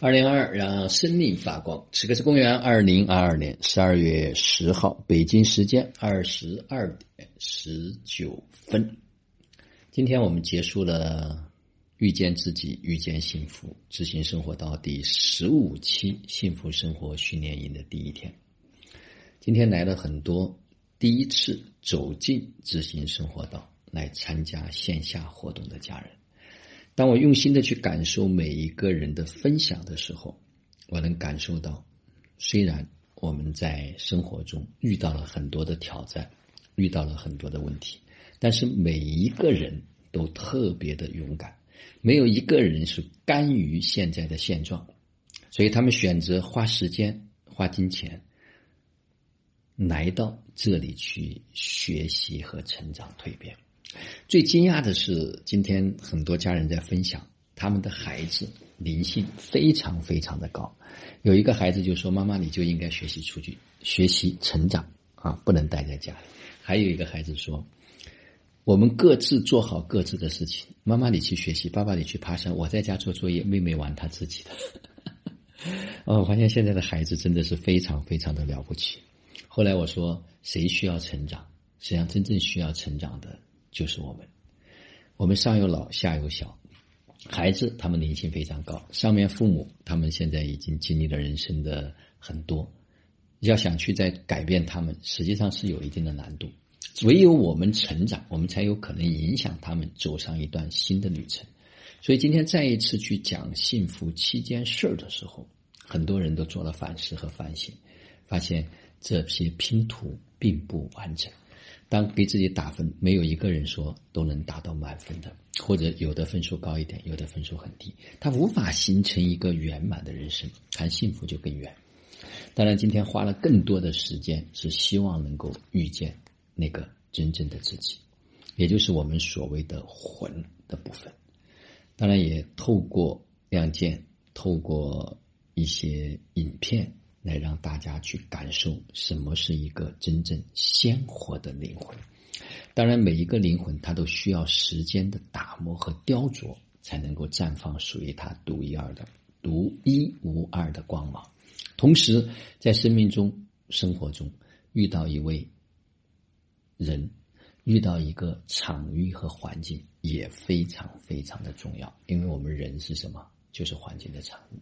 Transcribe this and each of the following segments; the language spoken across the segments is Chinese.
二零二二，让生命发光。此刻是公元二零二二年十二月十号，北京时间二十二点十九分。今天我们结束了遇见自己、遇见幸福、执行生活到第十五期幸福生活训练营的第一天。今天来了很多第一次走进执行生活道来参加线下活动的家人。当我用心的去感受每一个人的分享的时候，我能感受到，虽然我们在生活中遇到了很多的挑战，遇到了很多的问题，但是每一个人都特别的勇敢，没有一个人是甘于现在的现状，所以他们选择花时间、花金钱来到这里去学习和成长蜕变。最惊讶的是，今天很多家人在分享，他们的孩子灵性非常非常的高。有一个孩子就说：“妈妈，你就应该学习出去学习成长啊，不能待在家里。”还有一个孩子说：“我们各自做好各自的事情，妈妈你去学习，爸爸你去爬山，我在家做作业，妹妹玩她自己的。”哦，我发现现在的孩子真的是非常非常的了不起。后来我说：“谁需要成长？实际上，真正需要成长的。”就是我们，我们上有老下有小，孩子他们灵性非常高，上面父母他们现在已经经历了人生的很多，要想去再改变他们，实际上是有一定的难度。唯有我们成长，我们才有可能影响他们走上一段新的旅程。所以今天再一次去讲幸福七件事儿的时候，很多人都做了反思和反省，发现这些拼图并不完整。当给自己打分，没有一个人说都能达到满分的，或者有的分数高一点，有的分数很低，他无法形成一个圆满的人生，谈幸福就更远。当然，今天花了更多的时间，是希望能够遇见那个真正的自己，也就是我们所谓的魂的部分。当然，也透过亮剑，透过一些影片。来让大家去感受什么是一个真正鲜活的灵魂。当然，每一个灵魂它都需要时间的打磨和雕琢，才能够绽放属于它独一二的、独一无二的光芒。同时，在生命中、生活中遇到一位人，遇到一个场域和环境，也非常非常的重要。因为我们人是什么？就是环境的产物。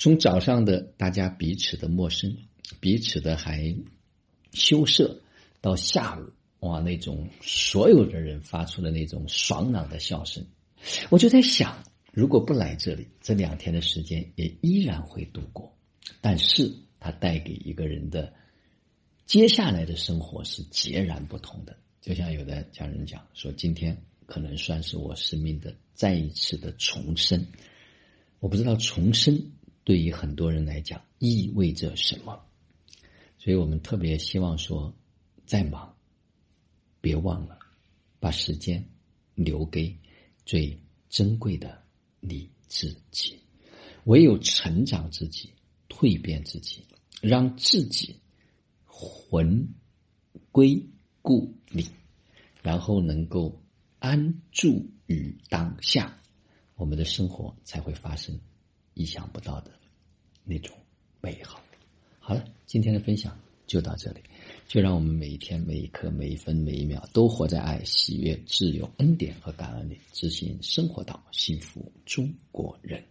从早上的大家彼此的陌生，彼此的还羞涩，到下午哇那种所有的人发出的那种爽朗的笑声，我就在想，如果不来这里，这两天的时间也依然会度过。但是它带给一个人的接下来的生活是截然不同的。就像有的家人讲说，今天可能算是我生命的再一次的重生。我不知道重生。对于很多人来讲，意味着什么？所以我们特别希望说，再忙，别忘了把时间留给最珍贵的你自己。唯有成长自己、蜕变自己，让自己魂归故里，然后能够安住于当下，我们的生活才会发生意想不到的。那种美好。好了，今天的分享就到这里。就让我们每一天、每一刻、每一分、每一秒都活在爱、喜悦、自由、恩典和感恩里，自信生活到，幸福中国人。